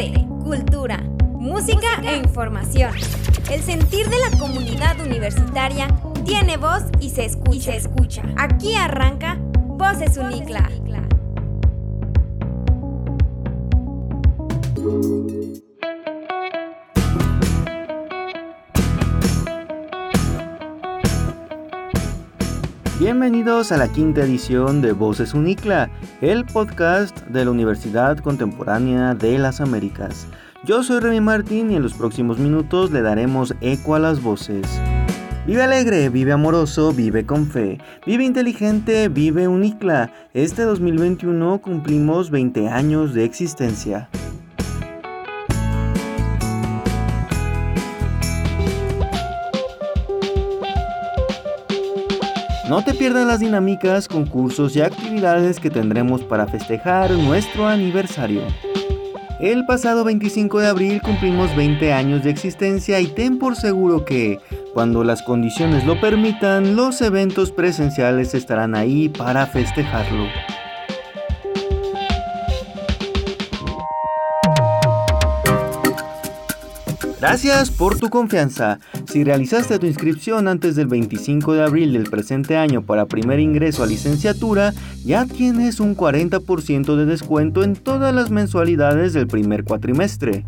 arte, cultura, música e información. El sentir de la comunidad universitaria tiene voz y se escucha. escucha. Aquí arranca Voces Unicla. Bienvenidos a la quinta edición de Voces Unicla, el podcast de la Universidad Contemporánea de las Américas. Yo soy Remy Martín y en los próximos minutos le daremos eco a las voces. Vive alegre, vive amoroso, vive con fe, vive inteligente, vive Unicla. Este 2021 cumplimos 20 años de existencia. No te pierdas las dinámicas, concursos y actividades que tendremos para festejar nuestro aniversario. El pasado 25 de abril cumplimos 20 años de existencia y ten por seguro que, cuando las condiciones lo permitan, los eventos presenciales estarán ahí para festejarlo. Gracias por tu confianza. Si realizaste tu inscripción antes del 25 de abril del presente año para primer ingreso a licenciatura, ya tienes un 40% de descuento en todas las mensualidades del primer cuatrimestre.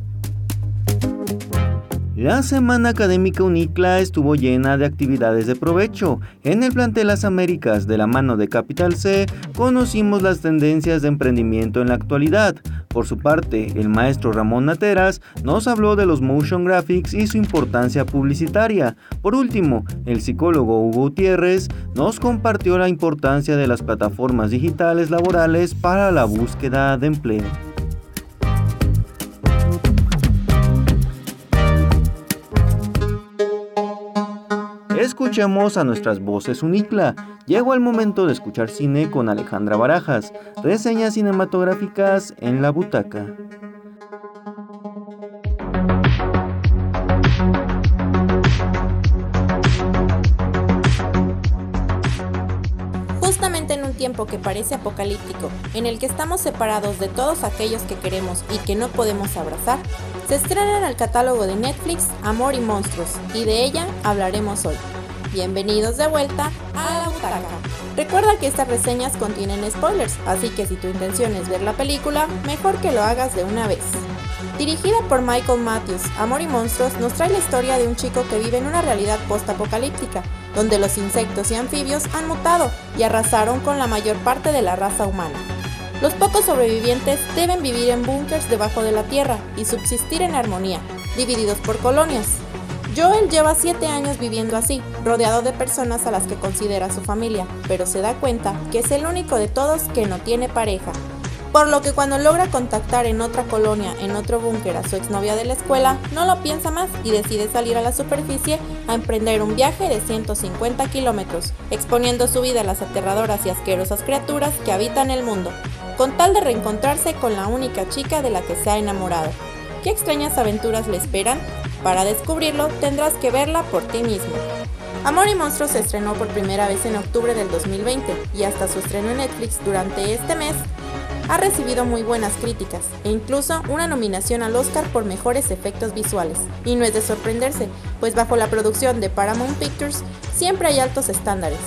La semana académica UNICLA estuvo llena de actividades de provecho. En el plantel Las Américas de la mano de Capital C conocimos las tendencias de emprendimiento en la actualidad. Por su parte, el maestro Ramón Nateras nos habló de los motion graphics y su importancia publicitaria. Por último, el psicólogo Hugo Gutiérrez nos compartió la importancia de las plataformas digitales laborales para la búsqueda de empleo. Escuchemos a nuestras voces Unicla. Llegó el momento de escuchar cine con Alejandra Barajas, reseñas cinematográficas en la butaca. Justamente en un tiempo que parece apocalíptico, en el que estamos separados de todos aquellos que queremos y que no podemos abrazar, se estrena en el catálogo de Netflix Amor y Monstruos, y de ella hablaremos hoy. Bienvenidos de vuelta a la butaca. Recuerda que estas reseñas contienen spoilers, así que si tu intención es ver la película, mejor que lo hagas de una vez. Dirigida por Michael Matthews, Amor y Monstruos nos trae la historia de un chico que vive en una realidad post-apocalíptica, donde los insectos y anfibios han mutado y arrasaron con la mayor parte de la raza humana. Los pocos sobrevivientes deben vivir en búnkers debajo de la tierra y subsistir en armonía, divididos por colonias, Joel lleva 7 años viviendo así, rodeado de personas a las que considera su familia, pero se da cuenta que es el único de todos que no tiene pareja. Por lo que cuando logra contactar en otra colonia, en otro búnker a su exnovia de la escuela, no lo piensa más y decide salir a la superficie a emprender un viaje de 150 kilómetros, exponiendo su vida a las aterradoras y asquerosas criaturas que habitan el mundo, con tal de reencontrarse con la única chica de la que se ha enamorado. ¿Qué extrañas aventuras le esperan? Para descubrirlo tendrás que verla por ti mismo. Amor y Monstruos se estrenó por primera vez en octubre del 2020 y hasta su estreno en Netflix durante este mes ha recibido muy buenas críticas e incluso una nominación al Oscar por mejores efectos visuales. Y no es de sorprenderse, pues bajo la producción de Paramount Pictures siempre hay altos estándares.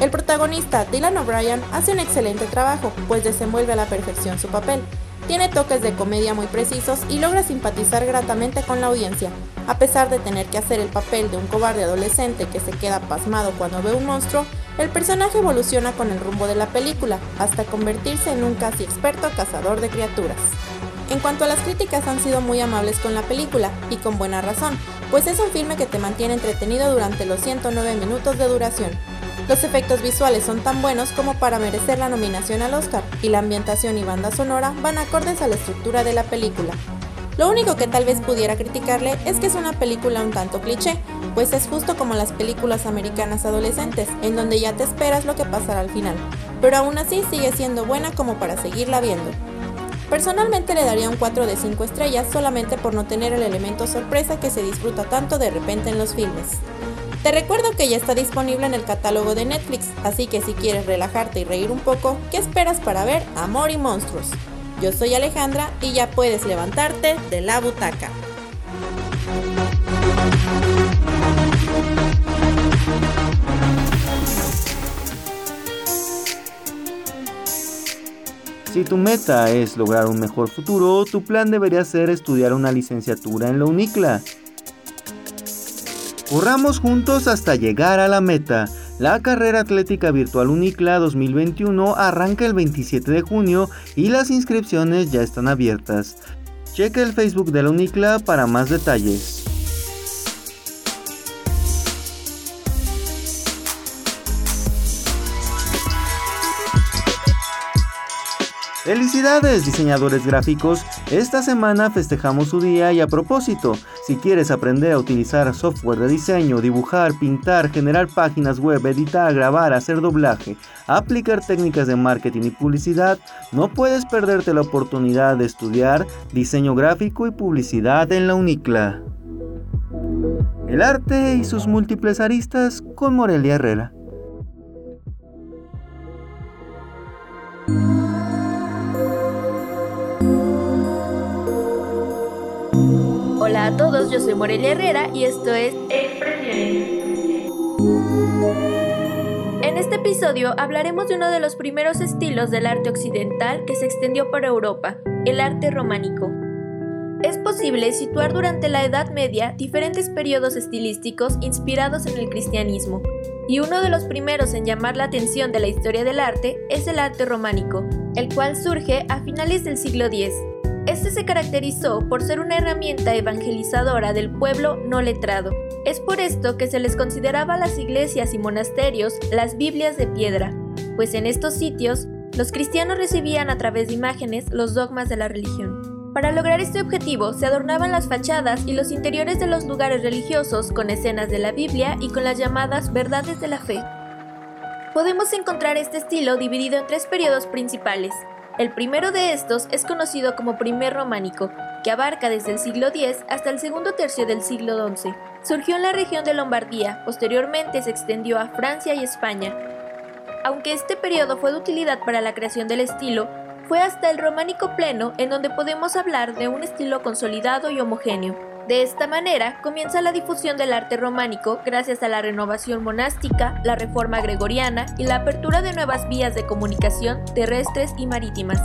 El protagonista, Dylan O'Brien, hace un excelente trabajo, pues desenvuelve a la perfección su papel, tiene toques de comedia muy precisos y logra simpatizar gratamente con la audiencia. A pesar de tener que hacer el papel de un cobarde adolescente que se queda pasmado cuando ve un monstruo, el personaje evoluciona con el rumbo de la película, hasta convertirse en un casi experto cazador de criaturas. En cuanto a las críticas han sido muy amables con la película, y con buena razón, pues es un filme que te mantiene entretenido durante los 109 minutos de duración, los efectos visuales son tan buenos como para merecer la nominación al Oscar, y la ambientación y banda sonora van acordes a la estructura de la película. Lo único que tal vez pudiera criticarle es que es una película un tanto cliché, pues es justo como las películas americanas adolescentes, en donde ya te esperas lo que pasará al final, pero aún así sigue siendo buena como para seguirla viendo. Personalmente le daría un 4 de 5 estrellas solamente por no tener el elemento sorpresa que se disfruta tanto de repente en los filmes. Te recuerdo que ya está disponible en el catálogo de Netflix, así que si quieres relajarte y reír un poco, ¿qué esperas para ver Amor y Monstruos? Yo soy Alejandra y ya puedes levantarte de la butaca. Si tu meta es lograr un mejor futuro, tu plan debería ser estudiar una licenciatura en la UNICLA. Corramos juntos hasta llegar a la meta. La carrera atlética virtual UNICLA 2021 arranca el 27 de junio y las inscripciones ya están abiertas. Checa el Facebook de la UNICLA para más detalles. Felicidades diseñadores gráficos, esta semana festejamos su día y a propósito, si quieres aprender a utilizar software de diseño, dibujar, pintar, generar páginas web, editar, grabar, hacer doblaje, aplicar técnicas de marketing y publicidad, no puedes perderte la oportunidad de estudiar diseño gráfico y publicidad en la UNICLA. El arte y sus múltiples aristas con Morelia Herrera. Hola a todos, yo soy Morelia Herrera y esto es En este episodio hablaremos de uno de los primeros estilos del arte occidental que se extendió por Europa, el arte románico. Es posible situar durante la Edad Media diferentes periodos estilísticos inspirados en el cristianismo, y uno de los primeros en llamar la atención de la historia del arte es el arte románico, el cual surge a finales del siglo X este se caracterizó por ser una herramienta evangelizadora del pueblo no letrado. Es por esto que se les consideraba a las iglesias y monasterios las Biblias de piedra, pues en estos sitios los cristianos recibían a través de imágenes los dogmas de la religión. Para lograr este objetivo se adornaban las fachadas y los interiores de los lugares religiosos con escenas de la Biblia y con las llamadas verdades de la fe. Podemos encontrar este estilo dividido en tres periodos principales, el primero de estos es conocido como primer románico, que abarca desde el siglo X hasta el segundo tercio del siglo XI. Surgió en la región de Lombardía, posteriormente se extendió a Francia y España. Aunque este periodo fue de utilidad para la creación del estilo, fue hasta el románico pleno en donde podemos hablar de un estilo consolidado y homogéneo. De esta manera comienza la difusión del arte románico gracias a la renovación monástica, la reforma gregoriana y la apertura de nuevas vías de comunicación terrestres y marítimas.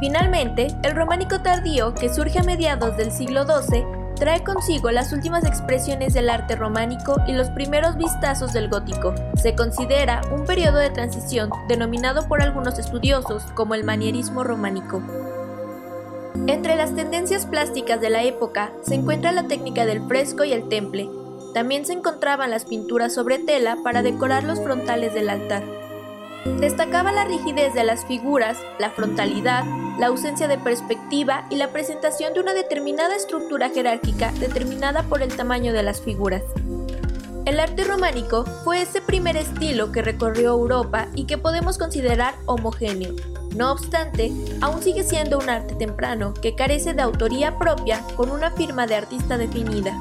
Finalmente, el románico tardío, que surge a mediados del siglo XII, trae consigo las últimas expresiones del arte románico y los primeros vistazos del gótico. Se considera un periodo de transición denominado por algunos estudiosos como el manierismo románico. Entre las tendencias plásticas de la época se encuentra la técnica del fresco y el temple. También se encontraban las pinturas sobre tela para decorar los frontales del altar. Destacaba la rigidez de las figuras, la frontalidad, la ausencia de perspectiva y la presentación de una determinada estructura jerárquica determinada por el tamaño de las figuras. El arte románico fue ese primer estilo que recorrió Europa y que podemos considerar homogéneo, no obstante, aún sigue siendo un arte temprano que carece de autoría propia con una firma de artista definida.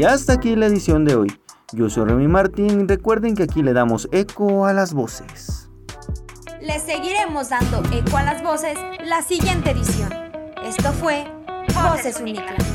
Y hasta aquí la edición de hoy. Yo soy Remy Martín y recuerden que aquí le damos eco a las voces. Le seguiremos dando eco a las voces la siguiente edición. Esto fue Voces Uniclan.